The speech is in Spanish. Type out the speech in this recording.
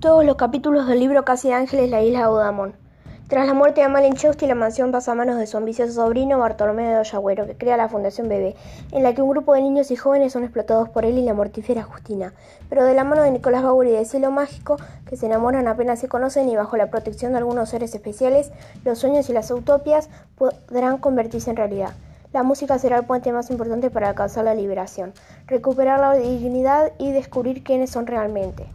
Todos los capítulos del libro Casi Ángeles, la isla de Udamón. Tras la muerte de Amal la mansión pasa a manos de su ambicioso sobrino Bartolomé de Ollagüero, que crea la Fundación Bebé, en la que un grupo de niños y jóvenes son explotados por él y la mortífera Justina. Pero de la mano de Nicolás Bauer y de Cielo Mágico, que se enamoran apenas se conocen y bajo la protección de algunos seres especiales, los sueños y las utopias podrán convertirse en realidad. La música será el puente más importante para alcanzar la liberación, recuperar la dignidad y descubrir quiénes son realmente.